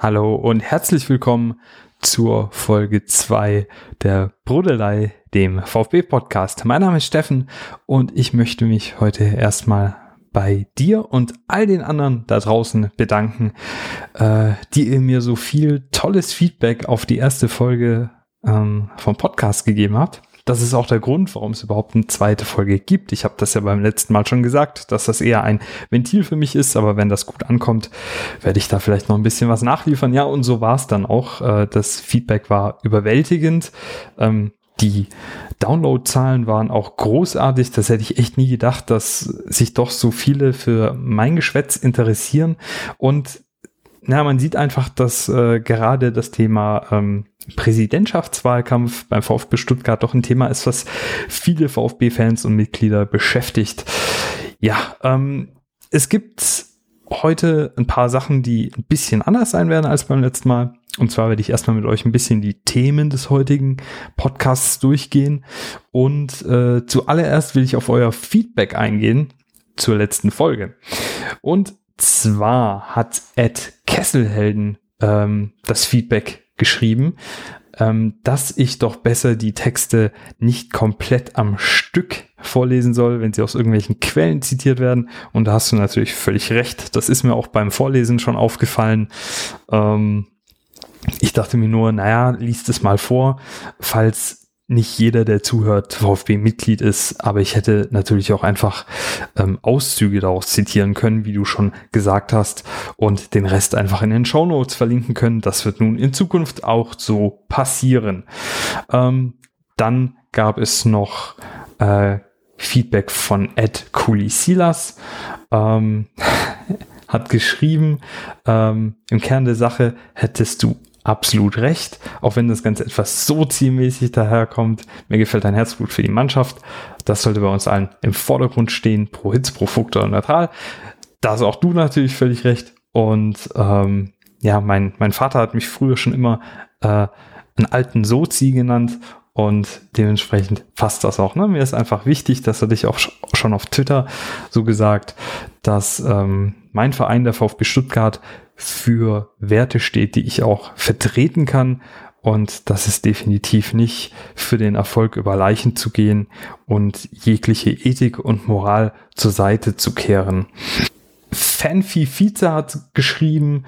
Hallo und herzlich willkommen zur Folge 2 der Brudelei, dem VfB-Podcast. Mein Name ist Steffen und ich möchte mich heute erstmal bei dir und all den anderen da draußen bedanken, äh, die ihr mir so viel tolles Feedback auf die erste Folge ähm, vom Podcast gegeben habt. Das ist auch der Grund, warum es überhaupt eine zweite Folge gibt. Ich habe das ja beim letzten Mal schon gesagt, dass das eher ein Ventil für mich ist, aber wenn das gut ankommt, werde ich da vielleicht noch ein bisschen was nachliefern. Ja, und so war es dann auch. Äh, das Feedback war überwältigend. Ähm, die Downloadzahlen waren auch großartig. Das hätte ich echt nie gedacht, dass sich doch so viele für mein Geschwätz interessieren. Und na, man sieht einfach, dass äh, gerade das Thema ähm, Präsidentschaftswahlkampf beim VfB Stuttgart doch ein Thema ist, was viele VfB-Fans und Mitglieder beschäftigt. Ja, ähm, es gibt heute ein paar Sachen, die ein bisschen anders sein werden als beim letzten Mal. Und zwar werde ich erstmal mit euch ein bisschen die Themen des heutigen Podcasts durchgehen. Und äh, zuallererst will ich auf euer Feedback eingehen zur letzten Folge. Und zwar hat Ed Kesselhelden ähm, das Feedback geschrieben, ähm, dass ich doch besser die Texte nicht komplett am Stück vorlesen soll, wenn sie aus irgendwelchen Quellen zitiert werden. Und da hast du natürlich völlig recht. Das ist mir auch beim Vorlesen schon aufgefallen. Ähm, ich dachte mir nur, naja, liest es mal vor, falls nicht jeder, der zuhört, VfB-Mitglied ist, aber ich hätte natürlich auch einfach ähm, Auszüge daraus zitieren können, wie du schon gesagt hast, und den Rest einfach in den Show Notes verlinken können. Das wird nun in Zukunft auch so passieren. Ähm, dann gab es noch äh, Feedback von Ed Kulisilas. Ähm, hat geschrieben, ähm, im Kern der Sache hättest du absolut recht, auch wenn das Ganze etwas so zielmäßig daherkommt. Mir gefällt dein Herzblut für die Mannschaft. Das sollte bei uns allen im Vordergrund stehen, pro Hitz, pro Fugt oder neutral. Da hast auch du natürlich völlig recht. Und ähm, ja, mein, mein Vater hat mich früher schon immer äh, einen alten Sozi genannt und dementsprechend passt das auch. Ne? Mir ist einfach wichtig, dass er dich auch schon auf Twitter so gesagt, dass ähm, mein Verein, der VfB Stuttgart, für Werte steht, die ich auch vertreten kann. Und das ist definitiv nicht für den Erfolg über Leichen zu gehen und jegliche Ethik und Moral zur Seite zu kehren. Fanfi Vize hat geschrieben,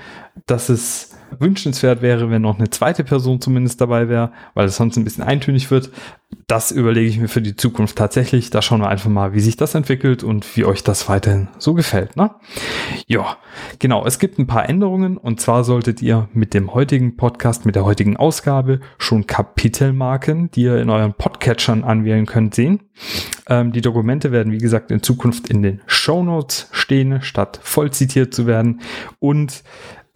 dass es wünschenswert wäre, wenn noch eine zweite Person zumindest dabei wäre, weil es sonst ein bisschen eintönig wird. Das überlege ich mir für die Zukunft tatsächlich. Da schauen wir einfach mal, wie sich das entwickelt und wie euch das weiterhin so gefällt. Ne? Ja, genau. Es gibt ein paar Änderungen und zwar solltet ihr mit dem heutigen Podcast, mit der heutigen Ausgabe schon Kapitelmarken, die ihr in euren Podcatchern anwählen könnt, sehen. Ähm, die Dokumente werden, wie gesagt, in Zukunft in den Show Notes stehen, statt voll zitiert zu werden. Und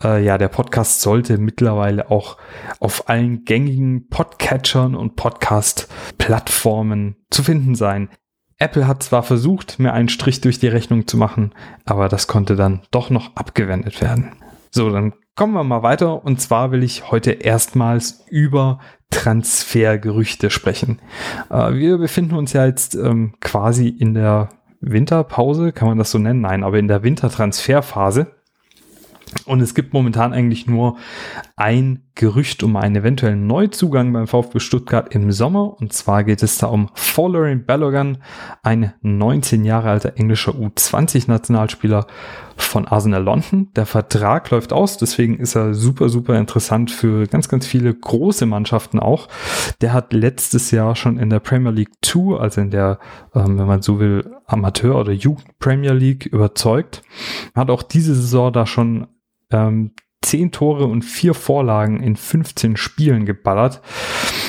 äh, ja, der Podcast sollte mittlerweile auch auf allen gängigen Podcatchern und Podcast-Plattformen zu finden sein. Apple hat zwar versucht, mir einen Strich durch die Rechnung zu machen, aber das konnte dann doch noch abgewendet werden. So, dann kommen wir mal weiter. Und zwar will ich heute erstmals über Transfergerüchte sprechen. Äh, wir befinden uns ja jetzt ähm, quasi in der Winterpause, kann man das so nennen? Nein, aber in der Wintertransferphase. Und es gibt momentan eigentlich nur ein Gerücht um einen eventuellen Neuzugang beim VfB Stuttgart im Sommer. Und zwar geht es da um Folarin Balogan, ein 19 Jahre alter englischer U20-Nationalspieler von Arsenal London. Der Vertrag läuft aus, deswegen ist er super, super interessant für ganz, ganz viele große Mannschaften auch. Der hat letztes Jahr schon in der Premier League 2, also in der, ähm, wenn man so will, Amateur- oder Jugend Premier League überzeugt. Hat auch diese Saison da schon ähm, zehn Tore und vier Vorlagen in 15 Spielen geballert.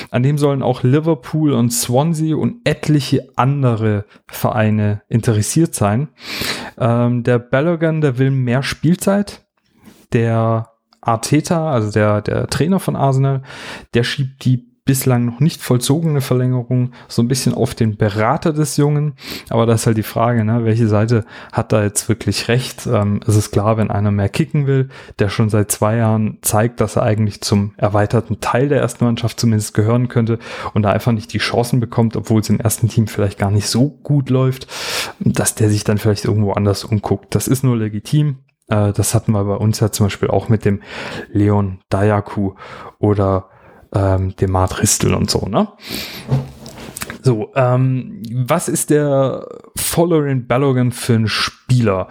An dem sollen auch Liverpool und Swansea und etliche andere Vereine interessiert sein. Ähm, der Balogan, der will mehr Spielzeit. Der Arteta, also der, der Trainer von Arsenal, der schiebt die bislang noch nicht vollzogene Verlängerung so ein bisschen auf den Berater des Jungen. Aber da ist halt die Frage, ne, welche Seite hat da jetzt wirklich recht? Ähm, es ist klar, wenn einer mehr kicken will, der schon seit zwei Jahren zeigt, dass er eigentlich zum erweiterten Teil der ersten Mannschaft zumindest gehören könnte und da einfach nicht die Chancen bekommt, obwohl es im ersten Team vielleicht gar nicht so gut läuft, dass der sich dann vielleicht irgendwo anders umguckt. Das ist nur legitim. Äh, das hatten wir bei uns ja zum Beispiel auch mit dem Leon Dayaku oder ähm, dem Mart Ristel und so, ne? So, ähm, was ist der Following Balogan für ein Spieler?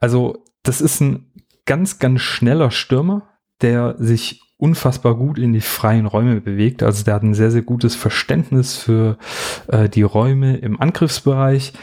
Also, das ist ein ganz, ganz schneller Stürmer, der sich unfassbar gut in die freien Räume bewegt. Also der hat ein sehr, sehr gutes Verständnis für äh, die Räume im Angriffsbereich,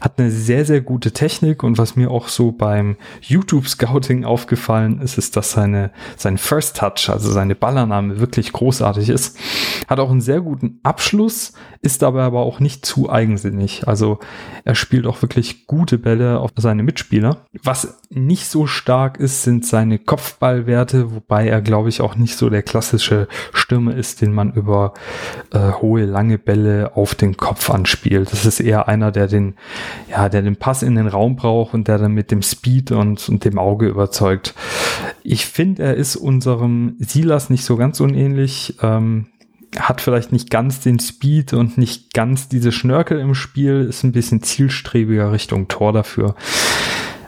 hat eine sehr, sehr gute Technik und was mir auch so beim YouTube-Scouting aufgefallen ist, ist, dass seine, sein First Touch, also seine Ballername wirklich großartig ist. Hat auch einen sehr guten Abschluss, ist dabei aber auch nicht zu eigensinnig. Also er spielt auch wirklich gute Bälle auf seine Mitspieler. Was nicht so stark ist, sind seine Kopfballwerte, wobei er, glaube ich, auch nicht so der klassische Stürmer ist, den man über äh, hohe, lange Bälle auf den Kopf anspielt. Das ist eher einer, der den, ja, der den Pass in den Raum braucht und der dann mit dem Speed und, und dem Auge überzeugt. Ich finde, er ist unserem Silas nicht so ganz unähnlich. Ähm, hat vielleicht nicht ganz den Speed und nicht ganz diese Schnörkel im Spiel, ist ein bisschen zielstrebiger Richtung Tor dafür.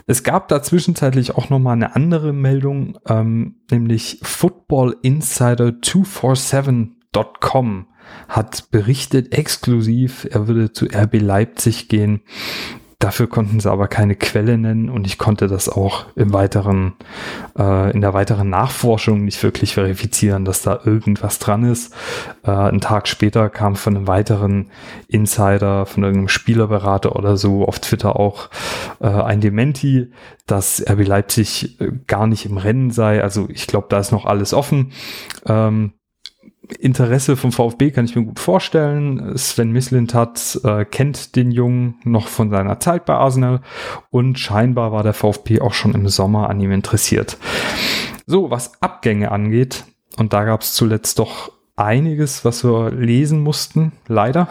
Es gab da zwischenzeitlich auch nochmal eine andere Meldung, ähm, nämlich Football Insider 247.com hat berichtet exklusiv, er würde zu RB Leipzig gehen. Dafür konnten sie aber keine Quelle nennen und ich konnte das auch im weiteren, äh, in der weiteren Nachforschung nicht wirklich verifizieren, dass da irgendwas dran ist. Äh, ein Tag später kam von einem weiteren Insider, von irgendeinem Spielerberater oder so auf Twitter auch äh, ein Dementi, dass RB Leipzig äh, gar nicht im Rennen sei. Also ich glaube, da ist noch alles offen. Ähm, Interesse vom VfB kann ich mir gut vorstellen. Sven Mislintat äh, kennt den Jungen noch von seiner Zeit bei Arsenal und scheinbar war der VfB auch schon im Sommer an ihm interessiert. So, was Abgänge angeht, und da gab es zuletzt doch einiges, was wir lesen mussten, leider.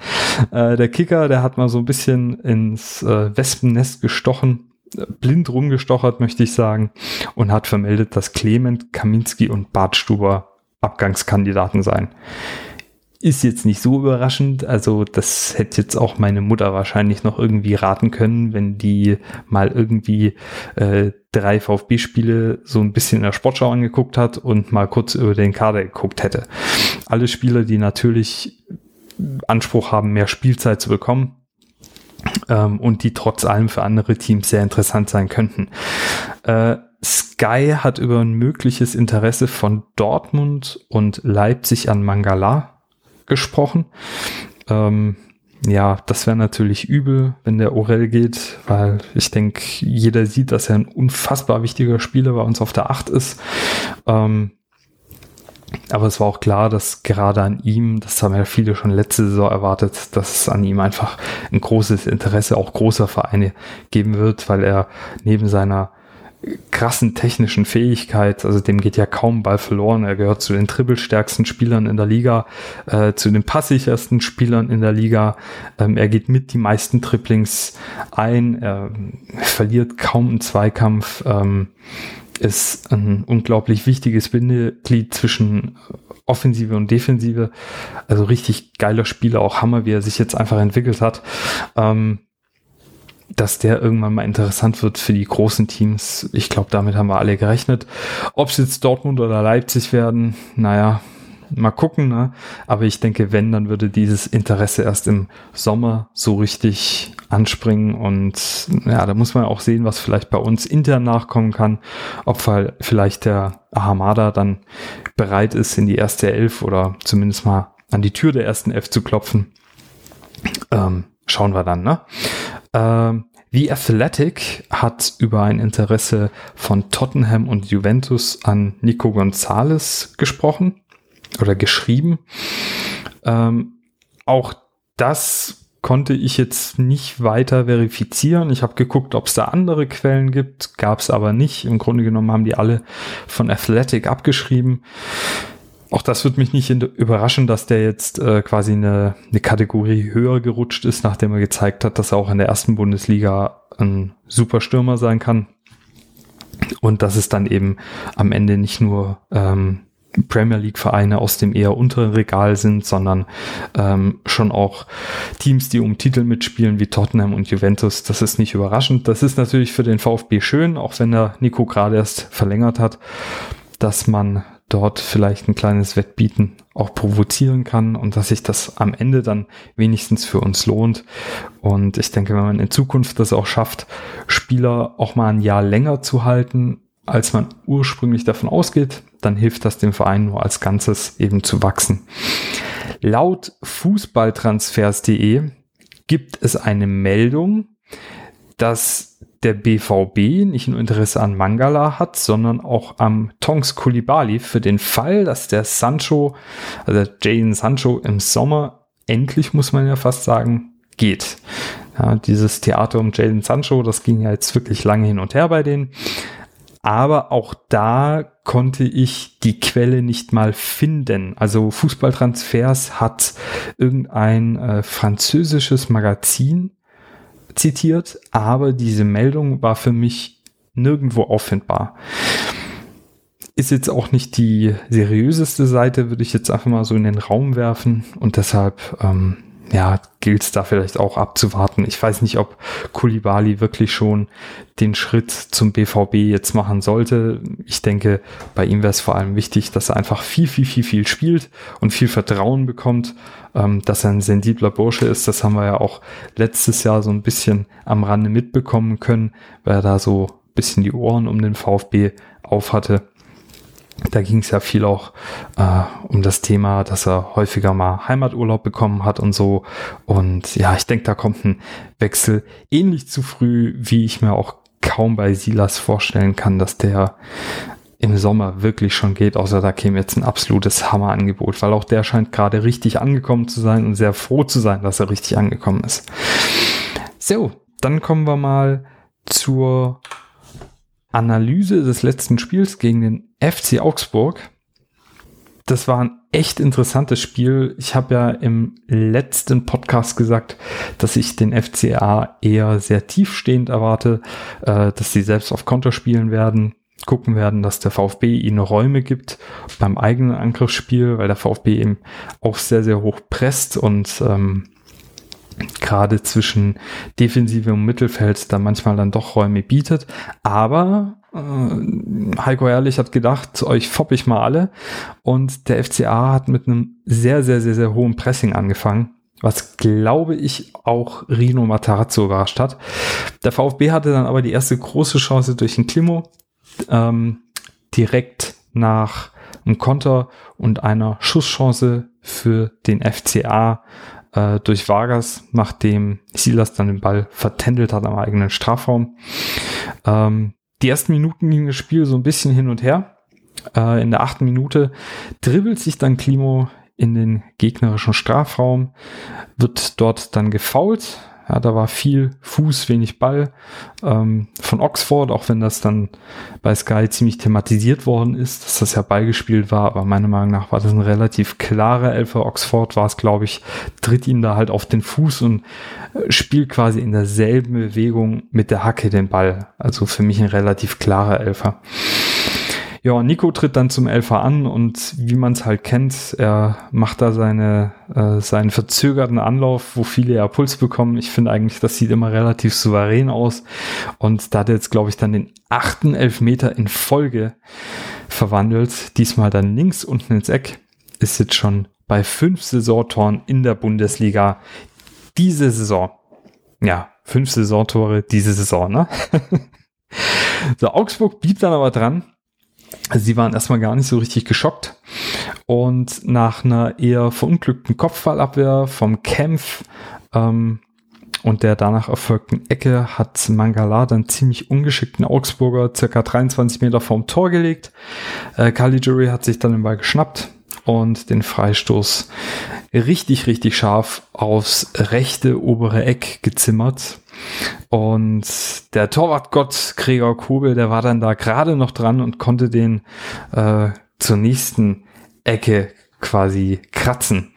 äh, der Kicker, der hat mal so ein bisschen ins äh, Wespennest gestochen, blind rumgestochert, möchte ich sagen, und hat vermeldet, dass Clement, Kaminski und Bartstuber Abgangskandidaten sein. Ist jetzt nicht so überraschend, also das hätte jetzt auch meine Mutter wahrscheinlich noch irgendwie raten können, wenn die mal irgendwie äh, drei VfB-Spiele so ein bisschen in der Sportschau angeguckt hat und mal kurz über den Kader geguckt hätte. Alle Spieler, die natürlich Anspruch haben, mehr Spielzeit zu bekommen, ähm, und die trotz allem für andere Teams sehr interessant sein könnten. Äh, Sky hat über ein mögliches Interesse von Dortmund und Leipzig an Mangala gesprochen. Ähm, ja, das wäre natürlich übel, wenn der Orel geht, weil ich denke, jeder sieht, dass er ein unfassbar wichtiger Spieler bei uns auf der Acht ist. Ähm, aber es war auch klar, dass gerade an ihm, das haben ja viele schon letzte Saison erwartet, dass es an ihm einfach ein großes Interesse auch großer Vereine geben wird, weil er neben seiner krassen technischen Fähigkeit, also dem geht ja kaum Ball verloren. Er gehört zu den dribbelstärksten Spielern in der Liga, äh, zu den passsichersten Spielern in der Liga. Ähm, er geht mit die meisten Triplings ein, er verliert kaum einen Zweikampf, ähm, ist ein unglaublich wichtiges Bindeglied zwischen Offensive und Defensive. Also richtig geiler Spieler, auch Hammer, wie er sich jetzt einfach entwickelt hat. Ähm, dass der irgendwann mal interessant wird für die großen Teams. Ich glaube, damit haben wir alle gerechnet. Ob es jetzt Dortmund oder Leipzig werden, naja, mal gucken. Ne? Aber ich denke, wenn, dann würde dieses Interesse erst im Sommer so richtig anspringen. Und ja, da muss man auch sehen, was vielleicht bei uns intern nachkommen kann. Ob vielleicht der Ahamada dann bereit ist, in die erste Elf oder zumindest mal an die Tür der ersten Elf zu klopfen. Ähm, schauen wir dann, ne? Ähm, The Athletic hat über ein Interesse von Tottenham und Juventus an Nico Gonzalez gesprochen oder geschrieben. Ähm, auch das konnte ich jetzt nicht weiter verifizieren. Ich habe geguckt, ob es da andere Quellen gibt, gab es aber nicht. Im Grunde genommen haben die alle von Athletic abgeschrieben. Auch das wird mich nicht überraschen, dass der jetzt äh, quasi eine, eine Kategorie höher gerutscht ist, nachdem er gezeigt hat, dass er auch in der ersten Bundesliga ein super Stürmer sein kann. Und dass es dann eben am Ende nicht nur ähm, Premier League Vereine aus dem eher unteren Regal sind, sondern ähm, schon auch Teams, die um Titel mitspielen, wie Tottenham und Juventus. Das ist nicht überraschend. Das ist natürlich für den VfB schön, auch wenn der Nico gerade erst verlängert hat, dass man dort vielleicht ein kleines Wettbieten auch provozieren kann und dass sich das am Ende dann wenigstens für uns lohnt. Und ich denke, wenn man in Zukunft das auch schafft, Spieler auch mal ein Jahr länger zu halten, als man ursprünglich davon ausgeht, dann hilft das dem Verein nur als Ganzes eben zu wachsen. Laut Fußballtransfers.de gibt es eine Meldung, dass der BVB nicht nur Interesse an Mangala hat, sondern auch am Tongs Kulibali für den Fall, dass der Sancho, also Jaden Sancho im Sommer endlich, muss man ja fast sagen, geht. Ja, dieses Theater um Jaden Sancho, das ging ja jetzt wirklich lange hin und her bei denen. Aber auch da konnte ich die Quelle nicht mal finden. Also Fußballtransfers hat irgendein äh, französisches Magazin zitiert, aber diese Meldung war für mich nirgendwo auffindbar. Ist jetzt auch nicht die seriöseste Seite, würde ich jetzt einfach mal so in den Raum werfen und deshalb ähm, ja, gilt es da vielleicht auch abzuwarten. Ich weiß nicht, ob Kulibali wirklich schon den Schritt zum BVB jetzt machen sollte. Ich denke, bei ihm wäre es vor allem wichtig, dass er einfach viel, viel, viel, viel spielt und viel Vertrauen bekommt, ähm, dass er ein sensibler Bursche ist. Das haben wir ja auch letztes Jahr so ein bisschen am Rande mitbekommen können, weil er da so ein bisschen die Ohren um den VfB auf hatte. Da ging es ja viel auch äh, um das Thema, dass er häufiger mal Heimaturlaub bekommen hat und so. Und ja, ich denke, da kommt ein Wechsel ähnlich zu früh, wie ich mir auch kaum bei Silas vorstellen kann, dass der im Sommer wirklich schon geht, außer da käme jetzt ein absolutes Hammerangebot, weil auch der scheint gerade richtig angekommen zu sein und sehr froh zu sein, dass er richtig angekommen ist. So, dann kommen wir mal zur Analyse des letzten Spiels gegen den FC Augsburg. Das war ein echt interessantes Spiel. Ich habe ja im letzten Podcast gesagt, dass ich den FCA eher sehr tiefstehend erwarte, äh, dass sie selbst auf Konter spielen werden, gucken werden, dass der VfB ihnen Räume gibt beim eigenen Angriffsspiel, weil der VfB eben auch sehr, sehr hoch presst und ähm, gerade zwischen Defensive und Mittelfeld da manchmal dann doch Räume bietet. Aber äh, Heiko Ehrlich hat gedacht, euch fopp ich mal alle. Und der FCA hat mit einem sehr, sehr, sehr, sehr hohen Pressing angefangen. Was glaube ich auch Rino Matarazzo überrascht hat. Der VfB hatte dann aber die erste große Chance durch den Klimo. Ähm, direkt nach einem Konter und einer Schusschance für den FCA äh, durch Vargas, nachdem Silas dann den Ball vertändelt hat am eigenen Strafraum. Ähm, die ersten Minuten ging das Spiel so ein bisschen hin und her. Äh, in der achten Minute dribbelt sich dann Klimo in den gegnerischen Strafraum, wird dort dann gefault, ja, da war viel Fuß, wenig Ball ähm, von Oxford, auch wenn das dann bei Sky ziemlich thematisiert worden ist, dass das ja beigespielt war. Aber meiner Meinung nach war das ein relativ klarer Elfer. Oxford war es, glaube ich, tritt ihm da halt auf den Fuß und äh, spielt quasi in derselben Bewegung mit der Hacke den Ball. Also für mich ein relativ klarer Elfer. Ja, Nico tritt dann zum Elfer an und wie man es halt kennt, er macht da seine, äh, seinen verzögerten Anlauf, wo viele ja Puls bekommen. Ich finde eigentlich, das sieht immer relativ souverän aus. Und da hat er jetzt, glaube ich, dann den achten Elfmeter in Folge verwandelt. Diesmal dann links unten ins Eck. Ist jetzt schon bei fünf Saisontoren in der Bundesliga. Diese Saison. Ja, fünf Saisontore diese Saison, ne? so, Augsburg blieb dann aber dran sie waren erstmal gar nicht so richtig geschockt. Und nach einer eher verunglückten Kopfballabwehr vom Kämpf ähm, und der danach erfolgten Ecke hat Mangala dann ziemlich ungeschickten Augsburger circa 23 Meter vorm Tor gelegt. Äh, Caligiuri hat sich dann den Ball geschnappt und den Freistoß richtig, richtig scharf aufs rechte obere Eck gezimmert. Und der Torwartgott Gregor Kobel, der war dann da gerade noch dran und konnte den äh, zur nächsten Ecke quasi kratzen.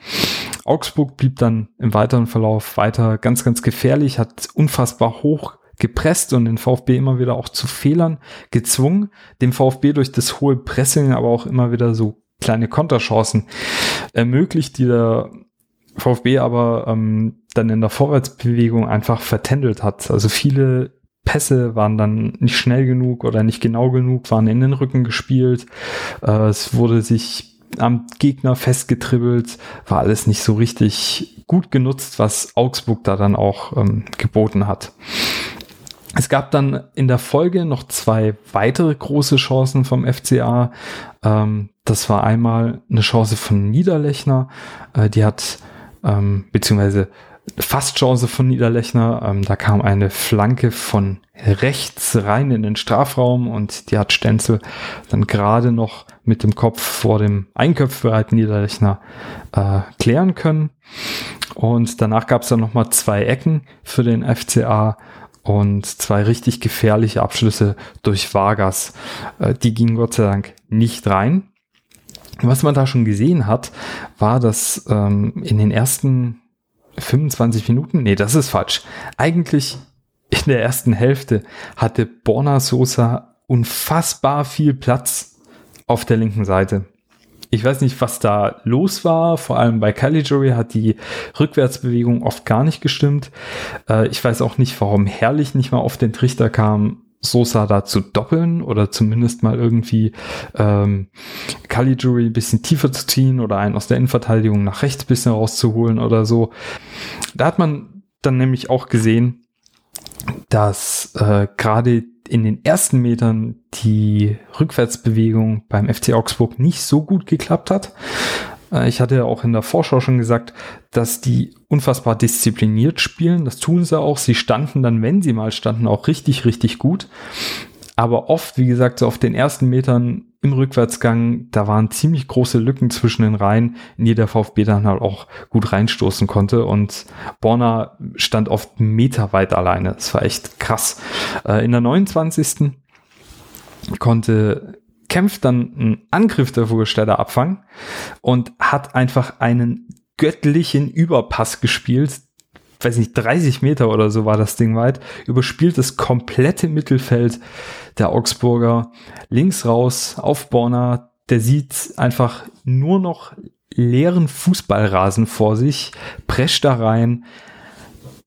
Augsburg blieb dann im weiteren Verlauf weiter ganz, ganz gefährlich, hat unfassbar hoch gepresst und den VfB immer wieder auch zu Fehlern gezwungen. Dem VfB durch das hohe Pressing aber auch immer wieder so kleine Konterchancen ermöglicht, die der VfB aber ähm, dann in der Vorwärtsbewegung einfach vertändelt hat. Also viele Pässe waren dann nicht schnell genug oder nicht genau genug, waren in den Rücken gespielt. Äh, es wurde sich am Gegner festgetribbelt, war alles nicht so richtig gut genutzt, was Augsburg da dann auch ähm, geboten hat. Es gab dann in der Folge noch zwei weitere große Chancen vom FCA. Ähm, das war einmal eine Chance von Niederlechner, äh, die hat ähm, beziehungsweise fast Chance von Niederlechner. Ähm, da kam eine Flanke von rechts rein in den Strafraum und die hat Stenzel dann gerade noch mit dem Kopf vor dem einköpfbereiten Niederlechner äh, klären können. Und danach gab es dann nochmal zwei Ecken für den FCA und zwei richtig gefährliche Abschlüsse durch Vargas. Äh, die gingen Gott sei Dank nicht rein. Was man da schon gesehen hat, war, dass ähm, in den ersten 25 Minuten, nee, das ist falsch. Eigentlich in der ersten Hälfte hatte Borna Sosa unfassbar viel Platz auf der linken Seite. Ich weiß nicht, was da los war. Vor allem bei Caligiuri hat die Rückwärtsbewegung oft gar nicht gestimmt. Äh, ich weiß auch nicht, warum Herrlich nicht mal auf den Trichter kam, Sosa da zu doppeln oder zumindest mal irgendwie ähm, Caligiuri ein bisschen tiefer zu ziehen oder einen aus der Innenverteidigung nach rechts ein bisschen rauszuholen oder so. Da hat man dann nämlich auch gesehen, dass äh, gerade in den ersten Metern die Rückwärtsbewegung beim FC Augsburg nicht so gut geklappt hat. Äh, ich hatte ja auch in der Vorschau schon gesagt, dass die unfassbar diszipliniert spielen. Das tun sie auch. Sie standen dann, wenn sie mal standen, auch richtig, richtig gut. Aber oft, wie gesagt, so auf den ersten Metern im Rückwärtsgang, da waren ziemlich große Lücken zwischen den Reihen, in die der VfB dann halt auch gut reinstoßen konnte. Und Borna stand oft meterweit alleine. Das war echt krass. Äh, in der 29. konnte Kempf dann einen Angriff der Vogelstädter abfangen und hat einfach einen göttlichen Überpass gespielt. Weiß nicht, 30 Meter oder so war das Ding weit. Überspielt das komplette Mittelfeld der Augsburger links raus auf Borna. Der sieht einfach nur noch leeren Fußballrasen vor sich, prescht da rein.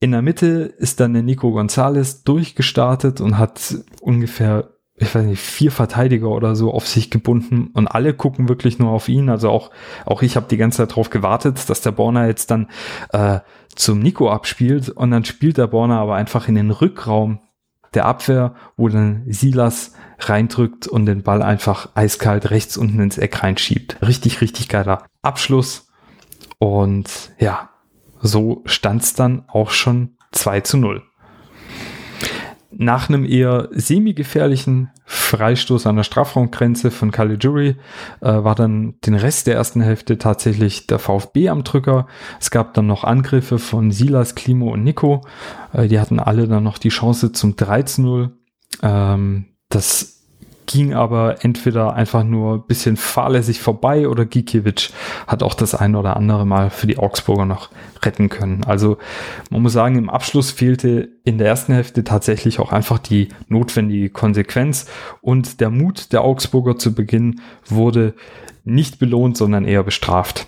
In der Mitte ist dann der Nico Gonzalez durchgestartet und hat ungefähr ich weiß nicht, vier Verteidiger oder so auf sich gebunden und alle gucken wirklich nur auf ihn. Also auch, auch ich habe die ganze Zeit darauf gewartet, dass der Borner jetzt dann äh, zum Nico abspielt und dann spielt der Borner aber einfach in den Rückraum der Abwehr, wo dann Silas reindrückt und den Ball einfach eiskalt rechts unten ins Eck reinschiebt. Richtig, richtig geiler Abschluss. Und ja, so stand's dann auch schon 2 zu 0 nach einem eher semi-gefährlichen Freistoß an der Strafraumgrenze von Caligiuri äh, war dann den Rest der ersten Hälfte tatsächlich der VfB am Drücker. Es gab dann noch Angriffe von Silas, Klimo und Nico. Äh, die hatten alle dann noch die Chance zum 13-0. Ähm, das ging aber entweder einfach nur ein bisschen fahrlässig vorbei oder Gikiewicz hat auch das ein oder andere Mal für die Augsburger noch retten können. Also man muss sagen, im Abschluss fehlte in der ersten Hälfte tatsächlich auch einfach die notwendige Konsequenz und der Mut der Augsburger zu Beginn wurde nicht belohnt, sondern eher bestraft.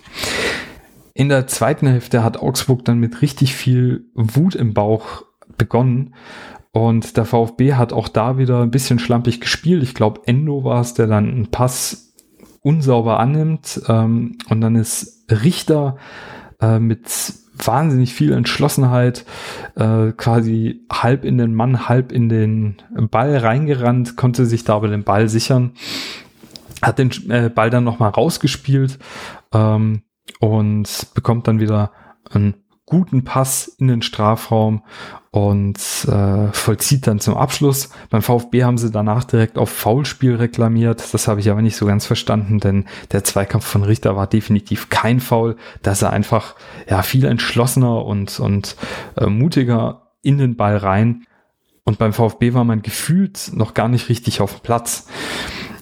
In der zweiten Hälfte hat Augsburg dann mit richtig viel Wut im Bauch begonnen und der VfB hat auch da wieder ein bisschen schlampig gespielt. Ich glaube, Endo war es, der dann einen Pass unsauber annimmt. Ähm, und dann ist Richter äh, mit wahnsinnig viel Entschlossenheit äh, quasi halb in den Mann, halb in den Ball reingerannt, konnte sich da aber den Ball sichern, hat den äh, Ball dann nochmal rausgespielt ähm, und bekommt dann wieder einen guten Pass in den Strafraum und äh, vollzieht dann zum Abschluss. Beim VfB haben sie danach direkt auf Foulspiel reklamiert. Das habe ich aber nicht so ganz verstanden, denn der Zweikampf von Richter war definitiv kein Foul, dass er einfach ja viel entschlossener und und äh, mutiger in den Ball rein. Und beim VfB war man gefühlt noch gar nicht richtig auf dem Platz.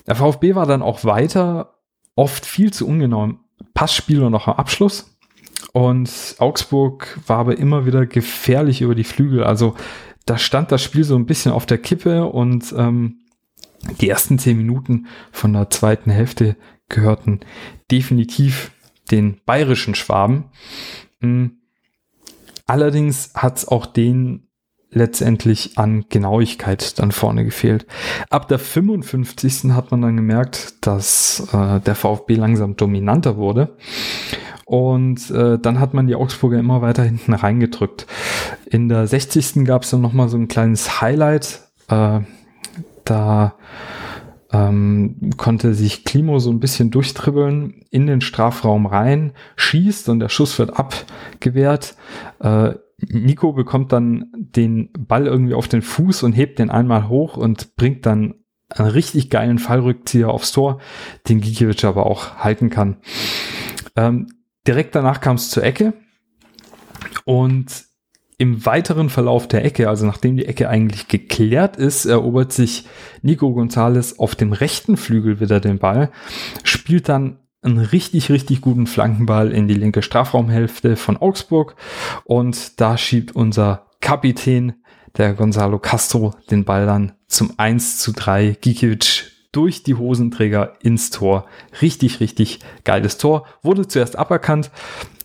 Der VfB war dann auch weiter, oft viel zu ungenau im Passspiel und noch am Abschluss. Und Augsburg war aber immer wieder gefährlich über die Flügel. Also da stand das Spiel so ein bisschen auf der Kippe und ähm, Die ersten zehn Minuten von der zweiten Hälfte gehörten definitiv den bayerischen Schwaben. Hm. Allerdings hat es auch den letztendlich an Genauigkeit dann vorne gefehlt. Ab der 55. hat man dann gemerkt, dass äh, der VfB langsam dominanter wurde. Und äh, dann hat man die Augsburger immer weiter hinten reingedrückt. In der 60. gab es dann nochmal so ein kleines Highlight. Äh, da ähm, konnte sich Klimo so ein bisschen durchtribbeln in den Strafraum rein, schießt und der Schuss wird abgewehrt. Äh, Nico bekommt dann den Ball irgendwie auf den Fuß und hebt den einmal hoch und bringt dann einen richtig geilen Fallrückzieher aufs Tor, den Gikiewicz aber auch halten kann. Ähm, direkt danach kam es zur Ecke. Und im weiteren Verlauf der Ecke, also nachdem die Ecke eigentlich geklärt ist, erobert sich Nico Gonzalez auf dem rechten Flügel wieder den Ball, spielt dann einen richtig, richtig guten Flankenball in die linke Strafraumhälfte von Augsburg. Und da schiebt unser Kapitän, der Gonzalo Castro, den Ball dann zum 1 zu 3 Gikiewicz durch die Hosenträger ins Tor. Richtig, richtig geiles Tor. Wurde zuerst aberkannt,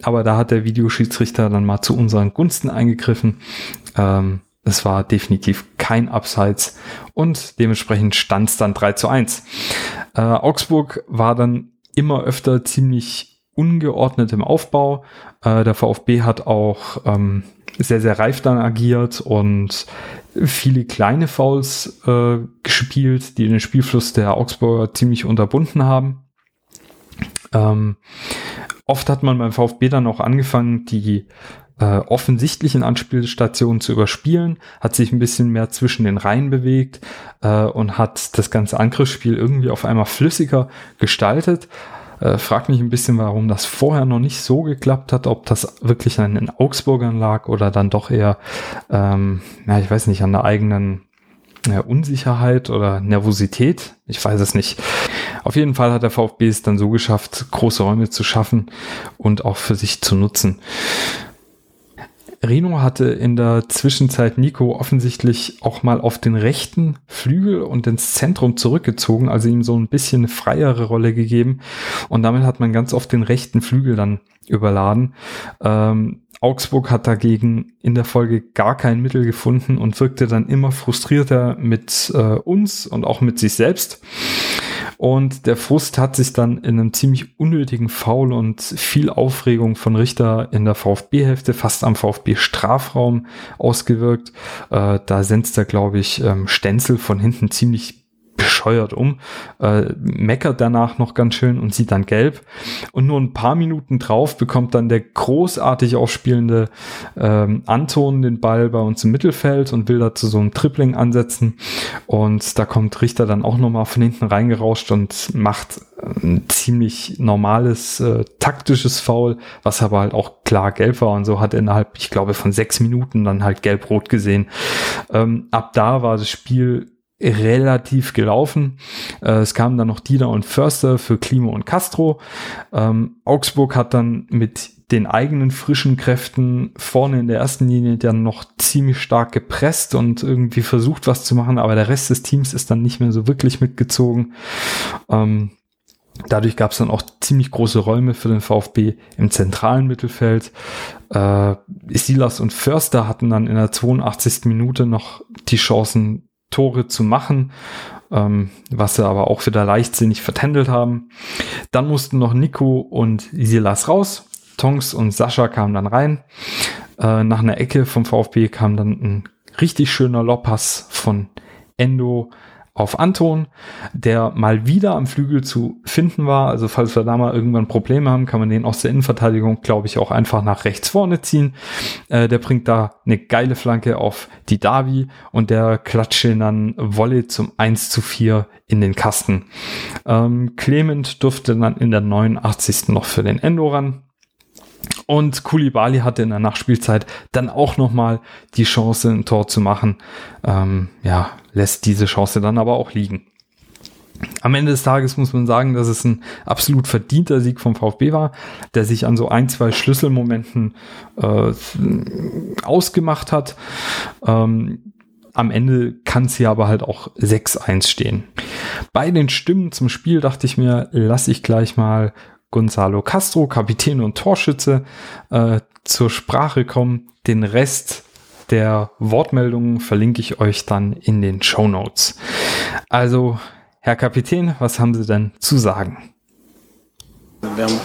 aber da hat der Videoschiedsrichter dann mal zu unseren Gunsten eingegriffen. Ähm, es war definitiv kein Abseits und dementsprechend stand es dann 3 zu 1. Äh, Augsburg war dann immer öfter ziemlich ungeordnet im Aufbau. Äh, der VfB hat auch ähm, sehr, sehr reif dann agiert und viele kleine Fouls äh, gespielt, die den Spielfluss der Augsburger ziemlich unterbunden haben. Ähm, oft hat man beim VfB dann auch angefangen, die äh, offensichtlichen Anspielstationen zu überspielen, hat sich ein bisschen mehr zwischen den Reihen bewegt äh, und hat das ganze Angriffsspiel irgendwie auf einmal flüssiger gestaltet. Äh, frag mich ein bisschen, warum das vorher noch nicht so geklappt hat, ob das wirklich an den Augsburgern lag oder dann doch eher, ähm, ja, ich weiß nicht, an der eigenen ja, Unsicherheit oder Nervosität. Ich weiß es nicht. Auf jeden Fall hat der VfB es dann so geschafft, große Räume zu schaffen und auch für sich zu nutzen. Reno hatte in der Zwischenzeit Nico offensichtlich auch mal auf den rechten Flügel und ins Zentrum zurückgezogen, also ihm so ein bisschen eine freiere Rolle gegeben. Und damit hat man ganz oft den rechten Flügel dann überladen. Ähm, Augsburg hat dagegen in der Folge gar kein Mittel gefunden und wirkte dann immer frustrierter mit äh, uns und auch mit sich selbst. Und der Frust hat sich dann in einem ziemlich unnötigen Foul und viel Aufregung von Richter in der VfB-Hälfte, fast am VfB-Strafraum ausgewirkt. Äh, da senzt er, glaube ich, ähm, Stenzel von hinten ziemlich bescheuert um, äh, meckert danach noch ganz schön und sieht dann gelb. Und nur ein paar Minuten drauf bekommt dann der großartig aufspielende ähm, Anton den Ball bei uns im Mittelfeld und will dazu so ein Tripling ansetzen. Und da kommt Richter dann auch nochmal von hinten reingerauscht und macht ein ziemlich normales äh, taktisches Foul, was aber halt auch klar gelb war und so hat innerhalb, ich glaube, von sechs Minuten dann halt gelb-rot gesehen. Ähm, ab da war das Spiel relativ gelaufen. Äh, es kamen dann noch Dieter und Förster für Klimo und Castro. Ähm, Augsburg hat dann mit den eigenen frischen Kräften vorne in der ersten Linie dann noch ziemlich stark gepresst und irgendwie versucht, was zu machen, aber der Rest des Teams ist dann nicht mehr so wirklich mitgezogen. Ähm, dadurch gab es dann auch ziemlich große Räume für den VfB im zentralen Mittelfeld. Äh, Silas und Förster hatten dann in der 82. Minute noch die Chancen, Tore zu machen, ähm, was sie aber auch wieder leichtsinnig vertändelt haben. Dann mussten noch Nico und Silas raus. Tonks und Sascha kamen dann rein. Äh, nach einer Ecke vom VfB kam dann ein richtig schöner Loppass von Endo auf Anton, der mal wieder am Flügel zu finden war. Also falls wir da mal irgendwann Probleme haben, kann man den aus der Innenverteidigung, glaube ich, auch einfach nach rechts vorne ziehen. Äh, der bringt da eine geile Flanke auf die Davi und der klatscht ihn dann Wolle zum 1 zu 4 in den Kasten. Ähm, Clement durfte dann in der 89. noch für den Endo ran. Und Kulibali hatte in der Nachspielzeit dann auch nochmal die Chance, ein Tor zu machen. Ähm, ja, lässt diese Chance dann aber auch liegen. Am Ende des Tages muss man sagen, dass es ein absolut verdienter Sieg vom VfB war, der sich an so ein, zwei Schlüsselmomenten äh, ausgemacht hat. Ähm, am Ende kann es hier aber halt auch 6-1 stehen. Bei den Stimmen zum Spiel dachte ich mir, lasse ich gleich mal Gonzalo Castro, Kapitän und Torschütze, äh, zur Sprache kommen. Den Rest der Wortmeldungen verlinke ich euch dann in den Show Notes. Also, Herr Kapitän, was haben Sie denn zu sagen? Wir haben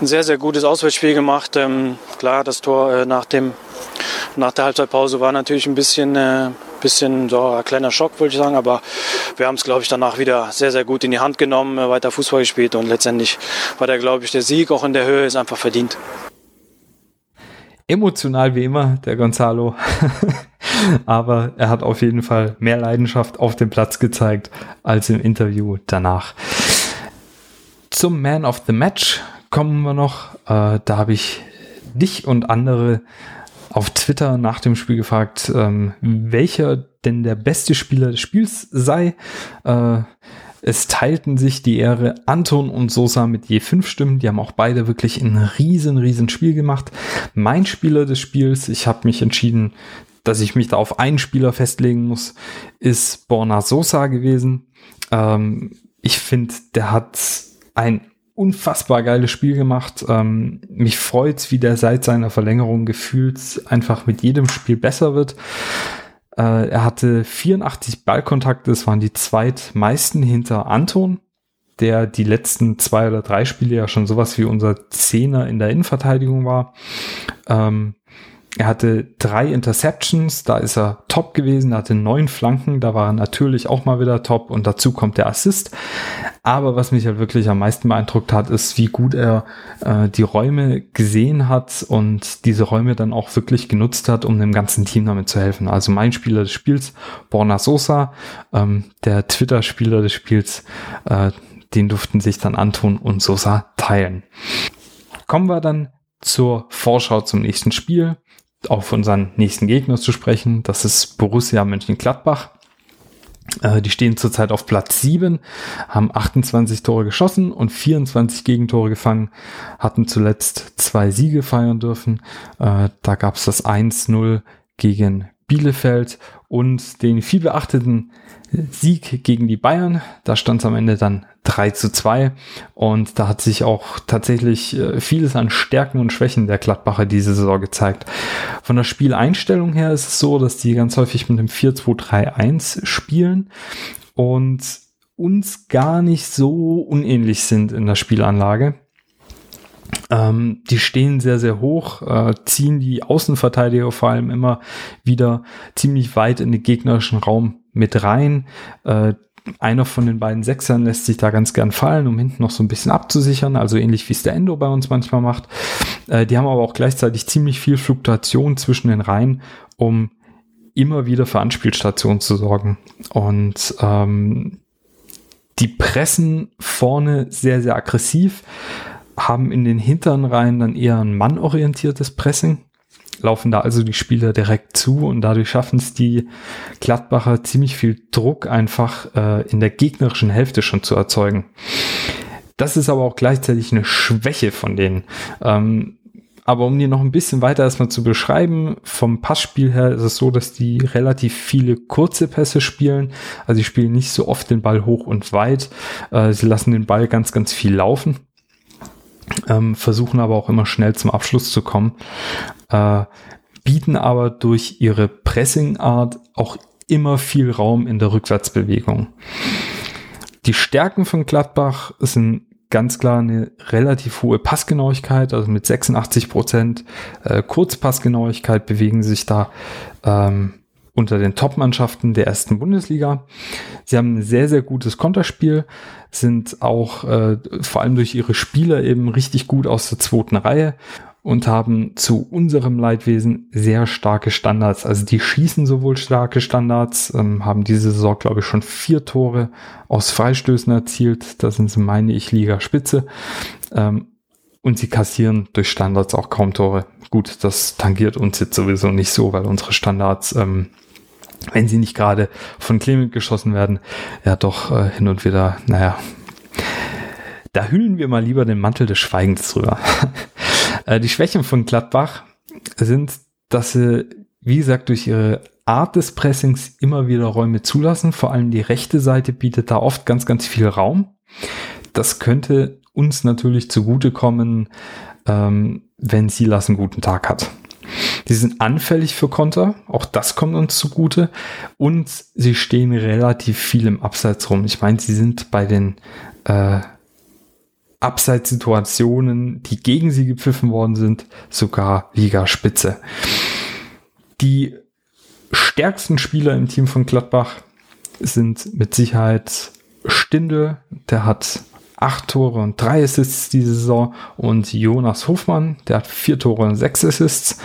ein sehr, sehr gutes Auswärtsspiel gemacht. Ähm, klar, das Tor äh, nach, dem, nach der Halbzeitpause war natürlich ein bisschen, äh, bisschen so ein kleiner Schock, würde ich sagen. Aber wir haben es, glaube ich, danach wieder sehr, sehr gut in die Hand genommen, äh, weiter Fußball gespielt und letztendlich war der, glaube ich, der Sieg auch in der Höhe ist einfach verdient emotional wie immer, der Gonzalo. Aber er hat auf jeden Fall mehr Leidenschaft auf dem Platz gezeigt als im Interview danach. Zum Man of the Match kommen wir noch. Äh, da habe ich dich und andere auf Twitter nach dem Spiel gefragt, ähm, welcher denn der beste Spieler des Spiels sei. Äh, es teilten sich die Ehre Anton und Sosa mit je fünf Stimmen. Die haben auch beide wirklich ein riesen, riesen Spiel gemacht. Mein Spieler des Spiels, ich habe mich entschieden, dass ich mich da auf einen Spieler festlegen muss, ist Borna Sosa gewesen. Ähm, ich finde, der hat ein unfassbar geiles Spiel gemacht. Ähm, mich freut's, wie der seit seiner Verlängerung gefühlt einfach mit jedem Spiel besser wird. Äh, er hatte 84 Ballkontakte, das waren die zweitmeisten hinter Anton, der die letzten zwei oder drei Spiele ja schon sowas wie unser Zehner in der Innenverteidigung war. Ähm, er hatte drei Interceptions, da ist er top gewesen, er hatte neun Flanken, da war er natürlich auch mal wieder top und dazu kommt der Assist. Aber was mich halt wirklich am meisten beeindruckt hat, ist, wie gut er äh, die Räume gesehen hat und diese Räume dann auch wirklich genutzt hat, um dem ganzen Team damit zu helfen. Also mein Spieler des Spiels, Borna Sosa, ähm, der Twitter-Spieler des Spiels, äh, den durften sich dann Anton und Sosa teilen. Kommen wir dann zur Vorschau zum nächsten Spiel auf unseren nächsten Gegner zu sprechen. Das ist Borussia Mönchengladbach. Äh, die stehen zurzeit auf Platz 7, haben 28 Tore geschossen und 24 Gegentore gefangen, hatten zuletzt zwei Siege feiern dürfen. Äh, da gab es das 1-0 gegen Bielefeld und den viel beachteten Sieg gegen die Bayern. Da stand es am Ende dann 3 zu 2 und da hat sich auch tatsächlich äh, vieles an Stärken und Schwächen der Gladbacher diese Saison gezeigt. Von der Spieleinstellung her ist es so, dass die ganz häufig mit dem 4-2-3-1 spielen und uns gar nicht so unähnlich sind in der Spielanlage. Ähm, die stehen sehr, sehr hoch, äh, ziehen die Außenverteidiger vor allem immer wieder ziemlich weit in den gegnerischen Raum mit rein. Äh, einer von den beiden Sechsern lässt sich da ganz gern fallen, um hinten noch so ein bisschen abzusichern, also ähnlich wie es der Endo bei uns manchmal macht. Äh, die haben aber auch gleichzeitig ziemlich viel Fluktuation zwischen den Reihen, um immer wieder für Anspielstationen zu sorgen. Und ähm, die pressen vorne sehr, sehr aggressiv, haben in den hinteren Reihen dann eher ein mannorientiertes Pressing, laufen da also die Spieler direkt zu und dadurch schaffen es die Gladbacher ziemlich viel Druck einfach äh, in der gegnerischen Hälfte schon zu erzeugen. Das ist aber auch gleichzeitig eine Schwäche von denen. Ähm, aber um die noch ein bisschen weiter erstmal zu beschreiben, vom Passspiel her ist es so, dass die relativ viele kurze Pässe spielen. Also sie spielen nicht so oft den Ball hoch und weit. Äh, sie lassen den Ball ganz, ganz viel laufen ähm, versuchen aber auch immer schnell zum Abschluss zu kommen, äh, bieten aber durch ihre Pressingart auch immer viel Raum in der Rückwärtsbewegung. Die Stärken von Gladbach sind ganz klar eine relativ hohe Passgenauigkeit, also mit 86 Prozent äh, Kurzpassgenauigkeit bewegen sich da ähm, unter den Top-Mannschaften der ersten Bundesliga. Sie haben ein sehr, sehr gutes Konterspiel, sind auch äh, vor allem durch ihre Spieler eben richtig gut aus der zweiten Reihe und haben zu unserem Leidwesen sehr starke Standards. Also die schießen sowohl starke Standards, ähm, haben diese Saison, glaube ich, schon vier Tore aus Freistößen erzielt. Da sind sie, meine ich, Liga Spitze. Ähm, und sie kassieren durch Standards auch kaum Tore. Gut, das tangiert uns jetzt sowieso nicht so, weil unsere Standards ähm, wenn sie nicht gerade von Clement geschossen werden, ja doch äh, hin und wieder, naja, da hüllen wir mal lieber den Mantel des Schweigens drüber. äh, die Schwächen von Gladbach sind, dass sie wie gesagt, durch ihre Art des Pressings immer wieder Räume zulassen. Vor allem die rechte Seite bietet da oft ganz, ganz viel Raum. Das könnte uns natürlich zugutekommen, ähm, wenn Silas einen guten Tag hat. Sie sind anfällig für Konter, auch das kommt uns zugute. Und sie stehen relativ viel im Abseits rum. Ich meine, sie sind bei den äh, Abseitssituationen, die gegen sie gepfiffen worden sind, sogar Ligaspitze. Die stärksten Spieler im Team von Gladbach sind mit Sicherheit Stindel, der hat acht Tore und drei Assists diese Saison und Jonas Hofmann, der hat vier Tore und sechs Assists.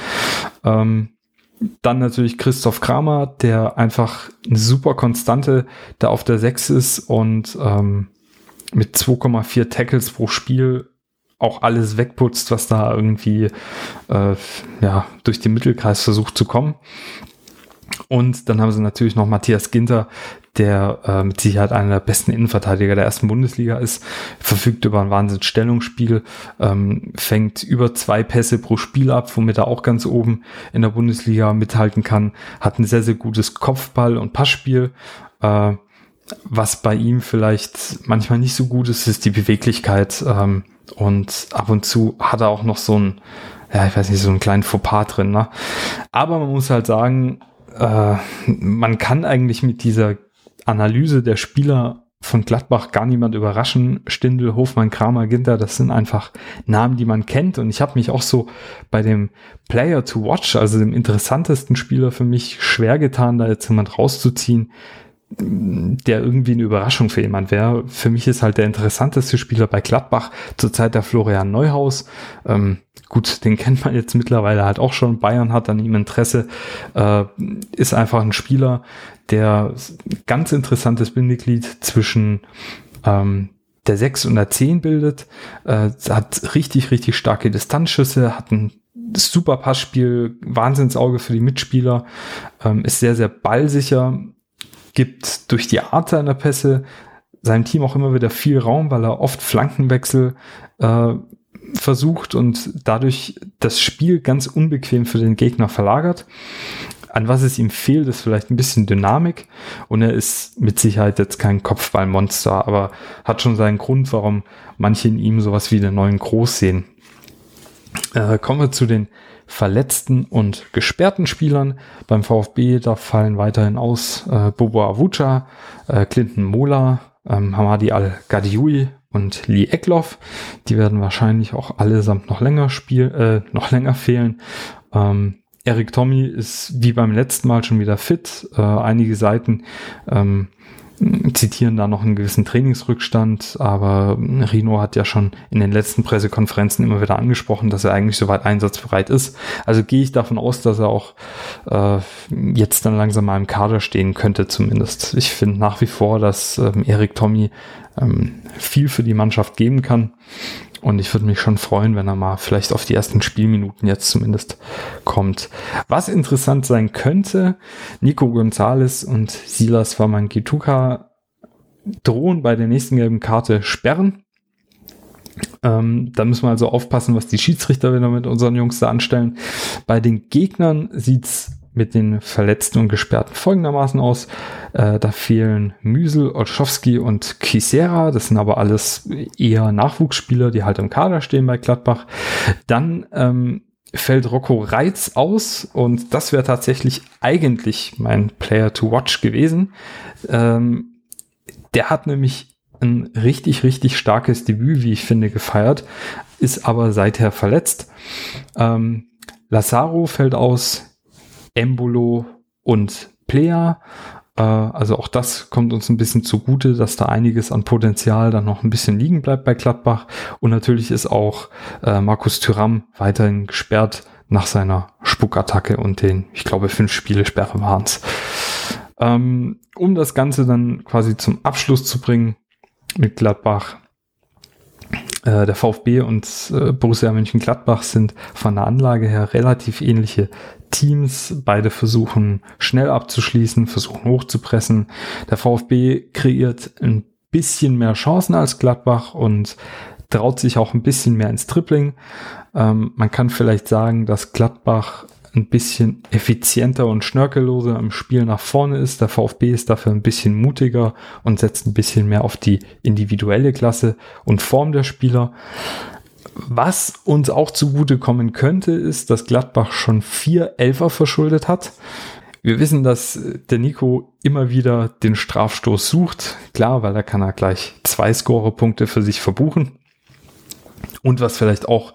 Ähm, dann natürlich Christoph Kramer, der einfach eine super Konstante da auf der Sechs ist und ähm, mit 2,4 Tackles pro Spiel auch alles wegputzt, was da irgendwie äh, ja, durch den Mittelkreis versucht zu kommen. Und dann haben sie natürlich noch Matthias Ginter, der äh, mit Sicherheit einer der besten Innenverteidiger der ersten Bundesliga ist, verfügt über ein Wahnsinnsstellungsspiel, ähm, fängt über zwei Pässe pro Spiel ab, womit er auch ganz oben in der Bundesliga mithalten kann, hat ein sehr, sehr gutes Kopfball- und Passspiel. Äh, was bei ihm vielleicht manchmal nicht so gut ist, ist die Beweglichkeit. Ähm, und ab und zu hat er auch noch so ein, ja, ich weiß nicht, so einen kleinen Fauxpas drin. Ne? Aber man muss halt sagen, äh, man kann eigentlich mit dieser Analyse der Spieler von Gladbach gar niemand überraschen. Stindel, Hofmann, Kramer, Ginter, das sind einfach Namen, die man kennt. Und ich habe mich auch so bei dem Player to Watch, also dem interessantesten Spieler für mich, schwer getan, da jetzt jemand rauszuziehen, der irgendwie eine Überraschung für jemand wäre. Für mich ist halt der interessanteste Spieler bei Gladbach zurzeit der Florian Neuhaus. Ähm, gut, den kennt man jetzt mittlerweile halt auch schon. Bayern hat an ihm Interesse. Äh, ist einfach ein Spieler, der ganz interessantes Bindeglied zwischen ähm, der 6 und der 10 bildet. Äh, hat richtig, richtig starke Distanzschüsse, hat ein super Passspiel, Wahnsinnsauge für die Mitspieler, ähm, ist sehr, sehr ballsicher, gibt durch die Art seiner Pässe seinem Team auch immer wieder viel Raum, weil er oft Flankenwechsel äh, versucht und dadurch das Spiel ganz unbequem für den Gegner verlagert. An was es ihm fehlt, ist vielleicht ein bisschen Dynamik und er ist mit Sicherheit jetzt kein Kopfballmonster, aber hat schon seinen Grund, warum manche in ihm sowas wie den neuen Groß sehen. Äh, kommen wir zu den verletzten und gesperrten Spielern. Beim VfB, da fallen weiterhin aus äh, Bobo Avucha, äh, Clinton Mola, ähm, Hamadi Al-Gadiui und Lee Eckloff. Die werden wahrscheinlich auch allesamt noch länger spielen, äh, noch länger fehlen. Ähm, Eric Tommy ist wie beim letzten Mal schon wieder fit. Äh, einige Seiten ähm, zitieren da noch einen gewissen Trainingsrückstand, aber Rino hat ja schon in den letzten Pressekonferenzen immer wieder angesprochen, dass er eigentlich soweit einsatzbereit ist. Also gehe ich davon aus, dass er auch äh, jetzt dann langsam mal im Kader stehen könnte zumindest. Ich finde nach wie vor, dass ähm, Erik Tommy ähm, viel für die Mannschaft geben kann und ich würde mich schon freuen, wenn er mal vielleicht auf die ersten Spielminuten jetzt zumindest kommt. Was interessant sein könnte, Nico Gonzalez und Silas Wamangituka drohen bei der nächsten gelben Karte sperren. Ähm, da müssen wir also aufpassen, was die Schiedsrichter wieder mit unseren Jungs da anstellen. Bei den Gegnern sieht's mit den Verletzten und Gesperrten folgendermaßen aus. Äh, da fehlen Müsel, Olschowski und Kisera. Das sind aber alles eher Nachwuchsspieler, die halt im Kader stehen bei Gladbach. Dann ähm, fällt Rocco Reitz aus und das wäre tatsächlich eigentlich mein Player to Watch gewesen. Ähm, der hat nämlich ein richtig, richtig starkes Debüt, wie ich finde, gefeiert, ist aber seither verletzt. Ähm, Lazaro fällt aus, Embolo und Plea. Äh, also auch das kommt uns ein bisschen zugute, dass da einiges an Potenzial dann noch ein bisschen liegen bleibt bei Gladbach. Und natürlich ist auch äh, Markus Thüram weiterhin gesperrt nach seiner Spuckattacke und den, ich glaube, fünf Spiele Sperre waren es. Ähm, um das Ganze dann quasi zum Abschluss zu bringen mit Gladbach, äh, der VfB und äh, Borussia Mönchengladbach sind von der Anlage her relativ ähnliche Teams. Beide versuchen schnell abzuschließen, versuchen hochzupressen. Der VfB kreiert ein bisschen mehr Chancen als Gladbach und traut sich auch ein bisschen mehr ins Tripling. Ähm, man kann vielleicht sagen, dass Gladbach ein bisschen effizienter und schnörkelloser im Spiel nach vorne ist. Der VfB ist dafür ein bisschen mutiger und setzt ein bisschen mehr auf die individuelle Klasse und Form der Spieler. Was uns auch zugutekommen könnte, ist, dass Gladbach schon vier Elfer verschuldet hat. Wir wissen, dass der Nico immer wieder den Strafstoß sucht. Klar, weil da kann er gleich zwei Scorerpunkte für sich verbuchen. Und was vielleicht auch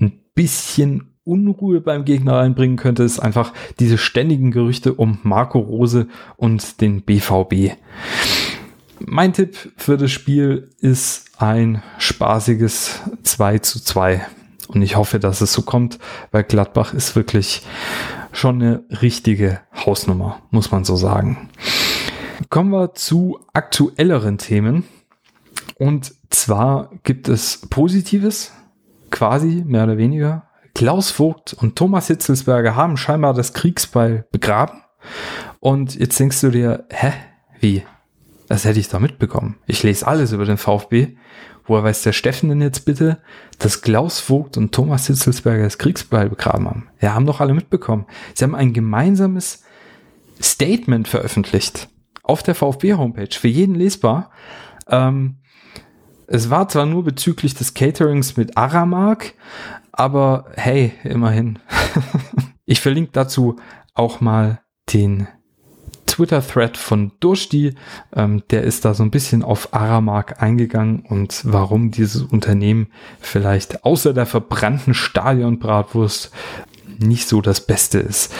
ein bisschen Unruhe beim Gegner reinbringen könnte, ist einfach diese ständigen Gerüchte um Marco Rose und den BVB. Mein Tipp für das Spiel ist ein spaßiges 2 zu 2. Und ich hoffe, dass es so kommt, weil Gladbach ist wirklich schon eine richtige Hausnummer, muss man so sagen. Kommen wir zu aktuelleren Themen. Und zwar gibt es Positives, quasi mehr oder weniger. Klaus Vogt und Thomas Hitzelsberger haben scheinbar das Kriegsbeil begraben. Und jetzt denkst du dir, hä? Wie? Das hätte ich doch mitbekommen. Ich lese alles über den VfB. Woher weiß der Steffen denn jetzt bitte, dass Klaus Vogt und Thomas Hitzelsberger das Kriegsbeil begraben haben? Ja, haben doch alle mitbekommen. Sie haben ein gemeinsames Statement veröffentlicht auf der VfB-Homepage, für jeden lesbar. Ähm, es war zwar nur bezüglich des Caterings mit Aramark, aber hey, immerhin. ich verlinke dazu auch mal den Twitter-Thread von Dursti. Ähm, der ist da so ein bisschen auf Aramark eingegangen und warum dieses Unternehmen vielleicht außer der verbrannten Stadionbratwurst nicht so das Beste ist.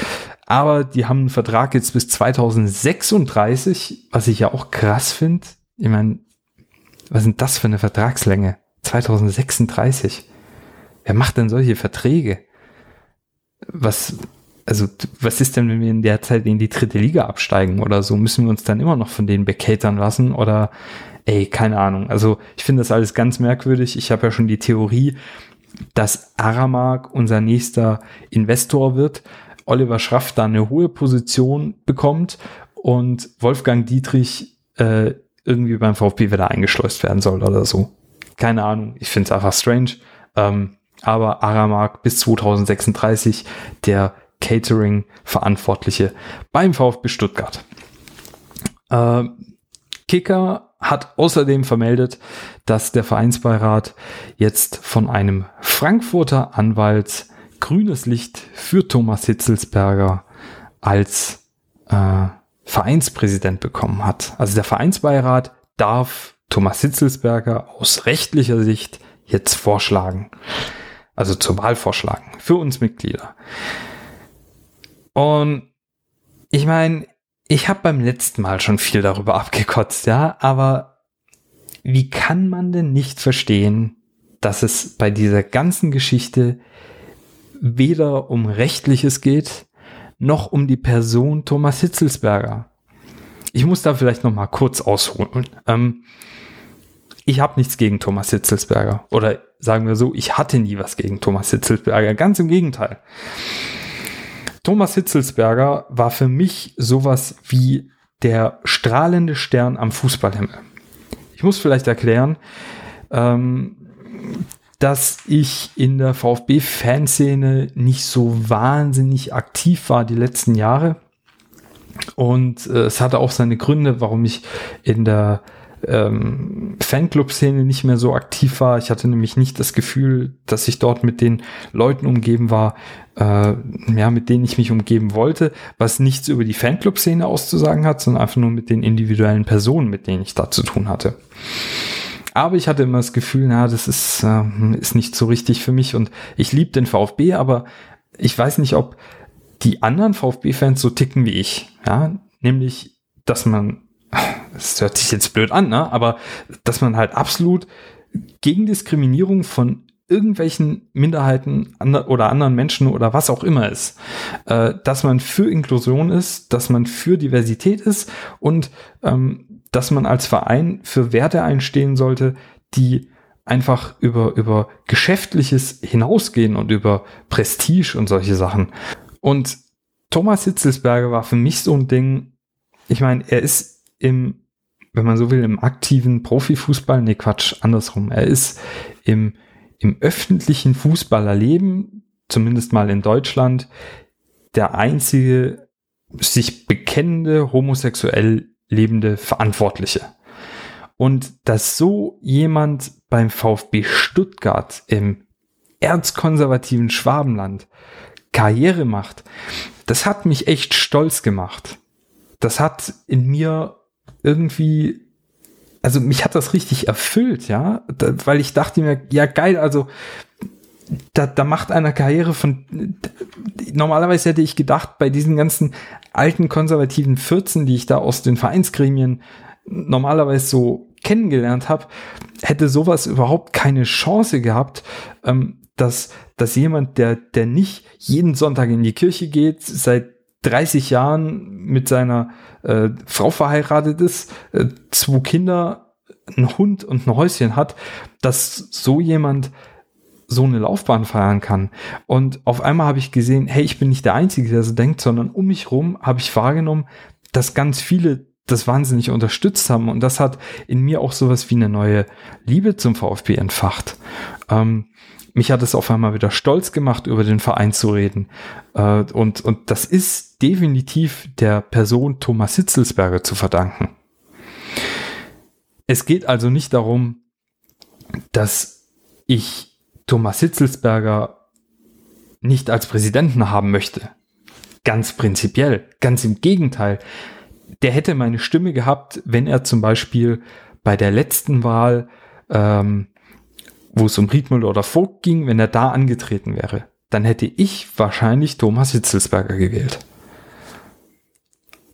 Aber die haben einen Vertrag jetzt bis 2036, was ich ja auch krass finde. Ich meine, was sind das für eine Vertragslänge? 2036. Wer macht denn solche Verträge? Was, also, was ist denn, wenn wir in der Zeit in die dritte Liga absteigen oder so? Müssen wir uns dann immer noch von denen bekatern lassen oder, ey, keine Ahnung. Also, ich finde das alles ganz merkwürdig. Ich habe ja schon die Theorie, dass Aramark unser nächster Investor wird. Oliver Schraff da eine hohe Position bekommt und Wolfgang Dietrich äh, irgendwie beim VfB wieder eingeschleust werden soll oder so. Keine Ahnung, ich finde es einfach strange. Ähm, aber Aramark bis 2036 der Catering-Verantwortliche beim VfB Stuttgart. Äh, Kicker hat außerdem vermeldet, dass der Vereinsbeirat jetzt von einem Frankfurter Anwalt grünes Licht für Thomas Hitzelsberger als äh, Vereinspräsident bekommen hat. Also der Vereinsbeirat darf Thomas Hitzelsberger aus rechtlicher Sicht jetzt vorschlagen. Also zur Wahl vorschlagen für uns Mitglieder. Und ich meine, ich habe beim letzten Mal schon viel darüber abgekotzt, ja, aber wie kann man denn nicht verstehen, dass es bei dieser ganzen Geschichte weder um rechtliches geht, noch um die Person Thomas Hitzelsberger. Ich muss da vielleicht noch mal kurz ausholen. Ähm, ich habe nichts gegen Thomas Hitzelsberger. Oder sagen wir so, ich hatte nie was gegen Thomas Hitzelsberger. Ganz im Gegenteil. Thomas Hitzelsberger war für mich sowas wie der strahlende Stern am Fußballhimmel. Ich muss vielleicht erklären, ähm, dass ich in der VfB-Fanszene nicht so wahnsinnig aktiv war die letzten Jahre. Und äh, es hatte auch seine Gründe, warum ich in der ähm, Fanclub-Szene nicht mehr so aktiv war. Ich hatte nämlich nicht das Gefühl, dass ich dort mit den Leuten umgeben war, äh, ja, mit denen ich mich umgeben wollte, was nichts über die Fanclub-Szene auszusagen hat, sondern einfach nur mit den individuellen Personen, mit denen ich da zu tun hatte. Aber ich hatte immer das Gefühl, na, das ist, äh, ist nicht so richtig für mich und ich liebe den VfB, aber ich weiß nicht, ob die anderen VfB-Fans so ticken wie ich. Ja, nämlich, dass man, das hört sich jetzt blöd an, ne? aber dass man halt absolut gegen Diskriminierung von irgendwelchen Minderheiten oder anderen Menschen oder was auch immer ist, äh, dass man für Inklusion ist, dass man für Diversität ist und ähm, dass man als Verein für Werte einstehen sollte, die einfach über, über Geschäftliches hinausgehen und über Prestige und solche Sachen. Und Thomas Hitzelsberger war für mich so ein Ding, ich meine, er ist im, wenn man so will, im aktiven Profifußball, nee, Quatsch, andersrum. Er ist im, im öffentlichen Fußballerleben, zumindest mal in Deutschland, der einzige sich bekennende homosexuell lebende Verantwortliche. Und dass so jemand beim VfB Stuttgart im erzkonservativen Schwabenland Karriere macht, das hat mich echt stolz gemacht. Das hat in mir irgendwie, also mich hat das richtig erfüllt, ja, da, weil ich dachte mir, ja geil, also da, da macht einer Karriere von, normalerweise hätte ich gedacht, bei diesen ganzen alten konservativen Fürzen, die ich da aus den Vereinsgremien normalerweise so kennengelernt habe, hätte sowas überhaupt keine Chance gehabt, ähm, dass, dass jemand, der, der nicht jeden Sonntag in die Kirche geht, seit 30 Jahren mit seiner äh, Frau verheiratet ist, äh, zwei Kinder, ein Hund und ein Häuschen hat, dass so jemand so eine Laufbahn feiern kann. Und auf einmal habe ich gesehen, hey, ich bin nicht der Einzige, der so denkt, sondern um mich rum habe ich wahrgenommen, dass ganz viele das wahnsinnig unterstützt haben. Und das hat in mir auch sowas wie eine neue Liebe zum VfB entfacht. Ähm, mich hat es auf einmal wieder stolz gemacht, über den Verein zu reden. Äh, und, und das ist definitiv der Person Thomas Hitzelsberger zu verdanken. Es geht also nicht darum, dass ich Thomas Hitzelsberger nicht als Präsidenten haben möchte. Ganz prinzipiell, ganz im Gegenteil. Der hätte meine Stimme gehabt, wenn er zum Beispiel bei der letzten Wahl ähm, wo es um Riedmüller oder Vogt ging, wenn er da angetreten wäre, dann hätte ich wahrscheinlich Thomas Hitzelsberger gewählt.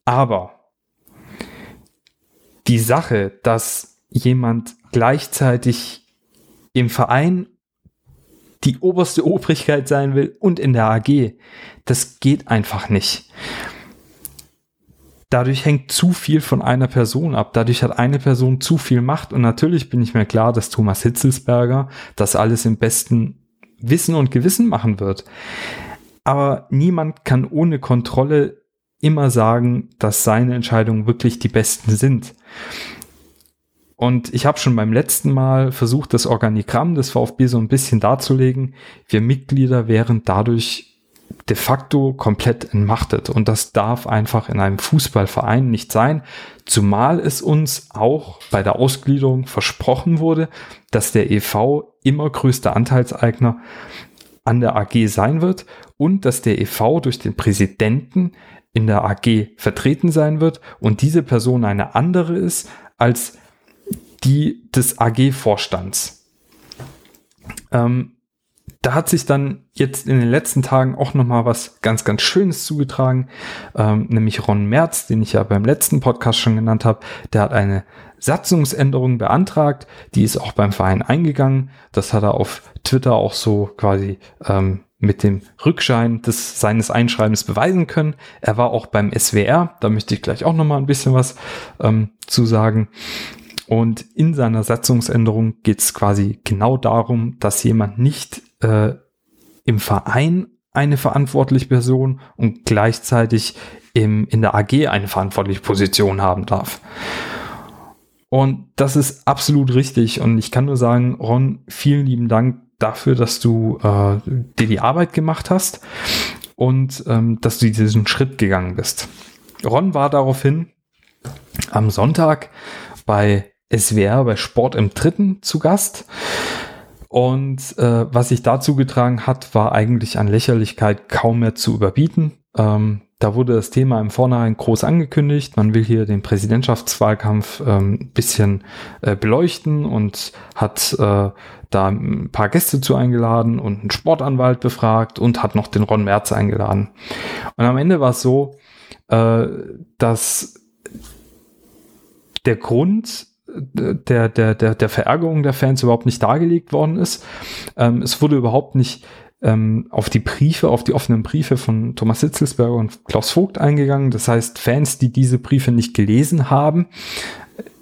Aber die Sache, dass jemand gleichzeitig im Verein die oberste Obrigkeit sein will und in der AG, das geht einfach nicht dadurch hängt zu viel von einer Person ab. Dadurch hat eine Person zu viel Macht. Und natürlich bin ich mir klar, dass Thomas Hitzelsberger das alles im besten Wissen und Gewissen machen wird. Aber niemand kann ohne Kontrolle immer sagen, dass seine Entscheidungen wirklich die besten sind. Und ich habe schon beim letzten Mal versucht, das Organigramm des VfB so ein bisschen darzulegen. Wir Mitglieder wären dadurch de facto komplett entmachtet. Und das darf einfach in einem Fußballverein nicht sein. Zumal es uns auch bei der Ausgliederung versprochen wurde, dass der EV immer größter Anteilseigner an der AG sein wird und dass der EV durch den Präsidenten in der AG vertreten sein wird und diese Person eine andere ist als die des AG-Vorstands. Ähm, da hat sich dann jetzt in den letzten Tagen auch noch mal was ganz, ganz Schönes zugetragen, ähm, nämlich Ron Merz, den ich ja beim letzten Podcast schon genannt habe, der hat eine Satzungsänderung beantragt, die ist auch beim Verein eingegangen. Das hat er auf Twitter auch so quasi ähm, mit dem Rückschein des seines Einschreibens beweisen können. Er war auch beim SWR, da möchte ich gleich auch noch mal ein bisschen was ähm, zu sagen. Und in seiner Satzungsänderung geht es quasi genau darum, dass jemand nicht äh, im Verein eine verantwortliche Person und gleichzeitig im, in der AG eine verantwortliche Position haben darf. Und das ist absolut richtig. Und ich kann nur sagen, Ron, vielen lieben Dank dafür, dass du äh, dir die Arbeit gemacht hast und ähm, dass du diesen Schritt gegangen bist. Ron war daraufhin am Sonntag bei SWR, bei Sport im Dritten zu Gast und äh, was sich dazu getragen hat, war eigentlich an Lächerlichkeit kaum mehr zu überbieten. Ähm, da wurde das Thema im Vornherein groß angekündigt. Man will hier den Präsidentschaftswahlkampf ähm, bisschen äh, beleuchten und hat äh, da ein paar Gäste zu eingeladen und einen Sportanwalt befragt und hat noch den Ron Merz eingeladen. Und am Ende war es so, äh, dass der Grund der, der, der, der Verärgerung der Fans überhaupt nicht dargelegt worden ist. Ähm, es wurde überhaupt nicht ähm, auf die Briefe, auf die offenen Briefe von Thomas Hitzelsberger und Klaus Vogt eingegangen. Das heißt, Fans, die diese Briefe nicht gelesen haben,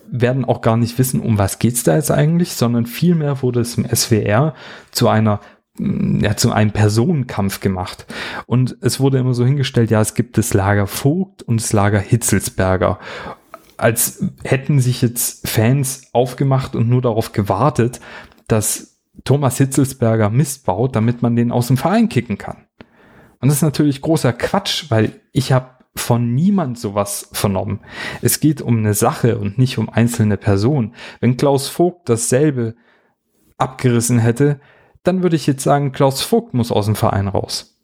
werden auch gar nicht wissen, um was geht's da jetzt eigentlich, sondern vielmehr wurde es im SWR zu einer mm, ja, zu einem Personenkampf gemacht. Und es wurde immer so hingestellt, ja, es gibt das Lager Vogt und das Lager Hitzelsberger als hätten sich jetzt Fans aufgemacht und nur darauf gewartet, dass Thomas Hitzelsberger Mist baut, damit man den aus dem Verein kicken kann. Und das ist natürlich großer Quatsch, weil ich habe von niemand sowas vernommen. Es geht um eine Sache und nicht um einzelne Personen. Wenn Klaus Vogt dasselbe abgerissen hätte, dann würde ich jetzt sagen, Klaus Vogt muss aus dem Verein raus.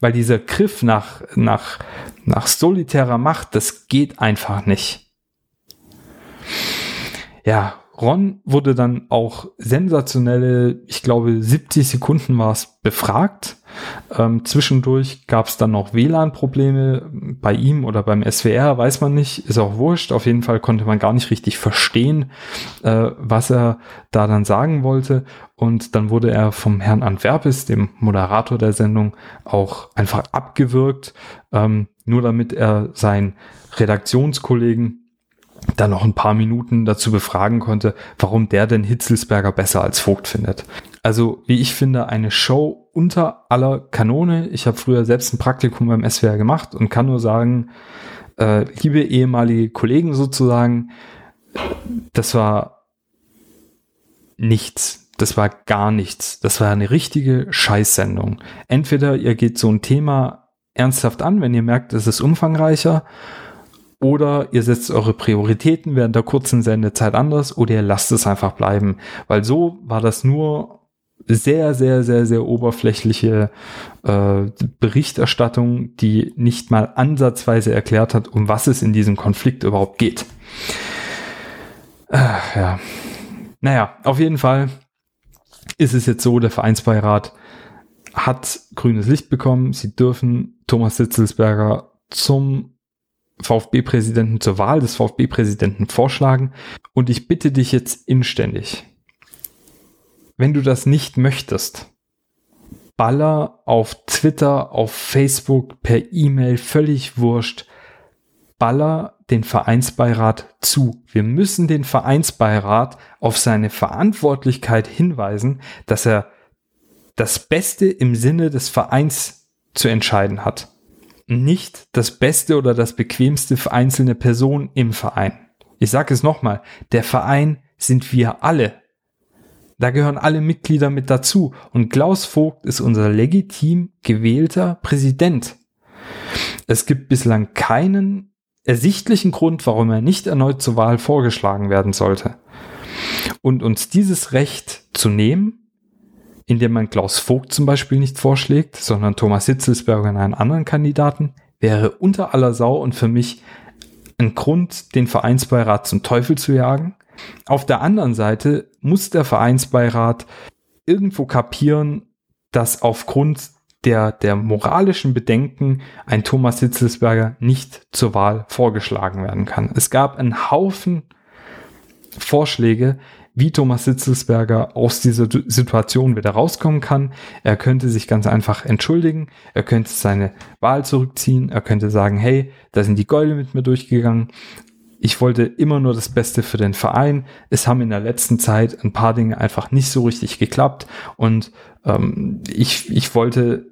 Weil dieser Griff nach, nach, nach solitärer Macht, das geht einfach nicht. Ja, Ron wurde dann auch sensationelle, ich glaube 70 Sekunden war es, befragt. Ähm, zwischendurch gab es dann noch WLAN-Probleme bei ihm oder beim SWR, weiß man nicht, ist auch wurscht. Auf jeden Fall konnte man gar nicht richtig verstehen, äh, was er da dann sagen wollte. Und dann wurde er vom Herrn Antwerpes, dem Moderator der Sendung, auch einfach abgewürgt, ähm, nur damit er seinen Redaktionskollegen dann noch ein paar Minuten dazu befragen konnte, warum der denn Hitzelsberger besser als Vogt findet. Also, wie ich finde, eine Show unter aller Kanone. Ich habe früher selbst ein Praktikum beim SWR gemacht und kann nur sagen, äh, liebe ehemalige Kollegen sozusagen, das war nichts. Das war gar nichts. Das war eine richtige Scheißsendung. Entweder ihr geht so ein Thema ernsthaft an, wenn ihr merkt, es ist umfangreicher, oder ihr setzt eure Prioritäten während der kurzen Sendezeit anders oder ihr lasst es einfach bleiben. Weil so war das nur sehr, sehr, sehr, sehr oberflächliche äh, Berichterstattung, die nicht mal ansatzweise erklärt hat, um was es in diesem Konflikt überhaupt geht. Äh, ja. Naja, auf jeden Fall ist es jetzt so, der Vereinsbeirat hat grünes Licht bekommen. Sie dürfen Thomas Sitzelsberger zum VfB-Präsidenten zur Wahl des VfB-Präsidenten vorschlagen. Und ich bitte dich jetzt inständig, wenn du das nicht möchtest, baller auf Twitter, auf Facebook, per E-Mail, völlig wurscht, baller den Vereinsbeirat zu. Wir müssen den Vereinsbeirat auf seine Verantwortlichkeit hinweisen, dass er das Beste im Sinne des Vereins zu entscheiden hat nicht das Beste oder das Bequemste für einzelne Personen im Verein. Ich sage es nochmal, der Verein sind wir alle. Da gehören alle Mitglieder mit dazu und Klaus Vogt ist unser legitim gewählter Präsident. Es gibt bislang keinen ersichtlichen Grund, warum er nicht erneut zur Wahl vorgeschlagen werden sollte. Und uns dieses Recht zu nehmen, indem man Klaus Vogt zum Beispiel nicht vorschlägt, sondern Thomas Hitzelsberger und einen anderen Kandidaten, wäre unter aller Sau und für mich ein Grund, den Vereinsbeirat zum Teufel zu jagen. Auf der anderen Seite muss der Vereinsbeirat irgendwo kapieren, dass aufgrund der, der moralischen Bedenken ein Thomas Hitzelsberger nicht zur Wahl vorgeschlagen werden kann. Es gab einen Haufen Vorschläge, wie Thomas Sitzelsberger aus dieser Situation wieder rauskommen kann. Er könnte sich ganz einfach entschuldigen, er könnte seine Wahl zurückziehen, er könnte sagen, hey, da sind die Gäule mit mir durchgegangen. Ich wollte immer nur das Beste für den Verein. Es haben in der letzten Zeit ein paar Dinge einfach nicht so richtig geklappt und ähm, ich, ich wollte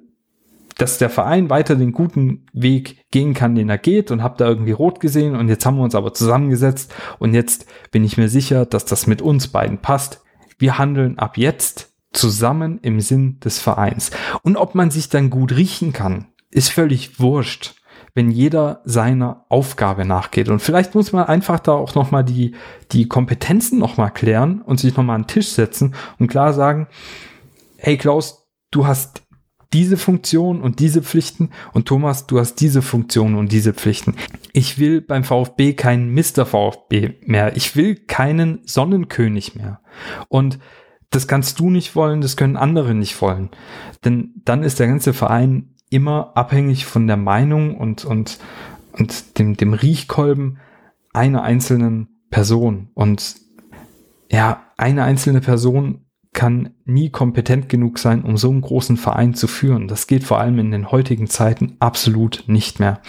dass der Verein weiter den guten Weg gehen kann, den er geht und habe da irgendwie rot gesehen und jetzt haben wir uns aber zusammengesetzt und jetzt bin ich mir sicher, dass das mit uns beiden passt. Wir handeln ab jetzt zusammen im Sinn des Vereins. Und ob man sich dann gut riechen kann, ist völlig wurscht, wenn jeder seiner Aufgabe nachgeht. Und vielleicht muss man einfach da auch nochmal die, die Kompetenzen nochmal klären und sich nochmal an den Tisch setzen und klar sagen, hey Klaus, du hast diese Funktion und diese Pflichten und Thomas, du hast diese Funktion und diese Pflichten. Ich will beim VfB keinen Mr. VfB mehr. Ich will keinen Sonnenkönig mehr. Und das kannst du nicht wollen, das können andere nicht wollen. Denn dann ist der ganze Verein immer abhängig von der Meinung und, und, und dem, dem Riechkolben einer einzelnen Person. Und ja, eine einzelne Person kann nie kompetent genug sein, um so einen großen Verein zu führen. Das geht vor allem in den heutigen Zeiten absolut nicht mehr.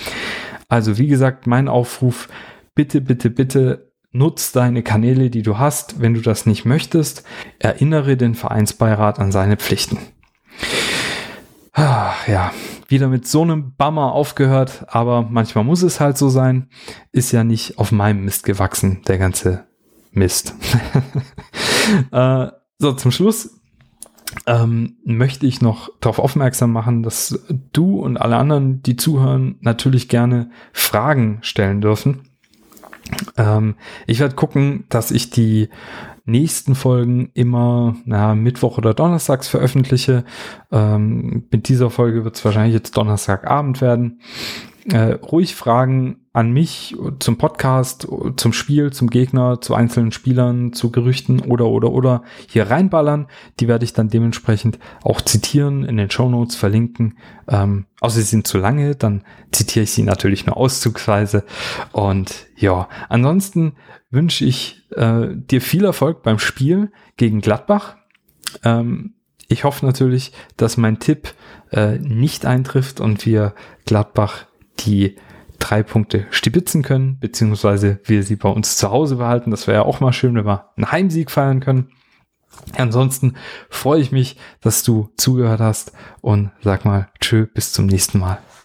Also wie gesagt, mein Aufruf, bitte, bitte, bitte nutz deine Kanäle, die du hast. Wenn du das nicht möchtest, erinnere den Vereinsbeirat an seine Pflichten. Ach, ja, wieder mit so einem Bammer aufgehört, aber manchmal muss es halt so sein. Ist ja nicht auf meinem Mist gewachsen, der ganze Mist. äh, so, zum Schluss ähm, möchte ich noch darauf aufmerksam machen, dass du und alle anderen, die zuhören, natürlich gerne Fragen stellen dürfen. Ähm, ich werde gucken, dass ich die nächsten Folgen immer na, Mittwoch oder Donnerstags veröffentliche. Ähm, mit dieser Folge wird es wahrscheinlich jetzt Donnerstagabend werden. Äh, ruhig Fragen an mich zum Podcast, zum Spiel, zum Gegner, zu einzelnen Spielern, zu Gerüchten oder oder oder hier reinballern. Die werde ich dann dementsprechend auch zitieren, in den Show Notes verlinken. Ähm, außer sie sind zu lange, dann zitiere ich sie natürlich nur auszugsweise. Und ja, ansonsten wünsche ich äh, dir viel Erfolg beim Spiel gegen Gladbach. Ähm, ich hoffe natürlich, dass mein Tipp äh, nicht eintrifft und wir Gladbach die drei Punkte stibitzen können, beziehungsweise wir sie bei uns zu Hause behalten. Das wäre ja auch mal schön, wenn wir einen Heimsieg feiern können. Ansonsten freue ich mich, dass du zugehört hast und sag mal tschö, bis zum nächsten Mal.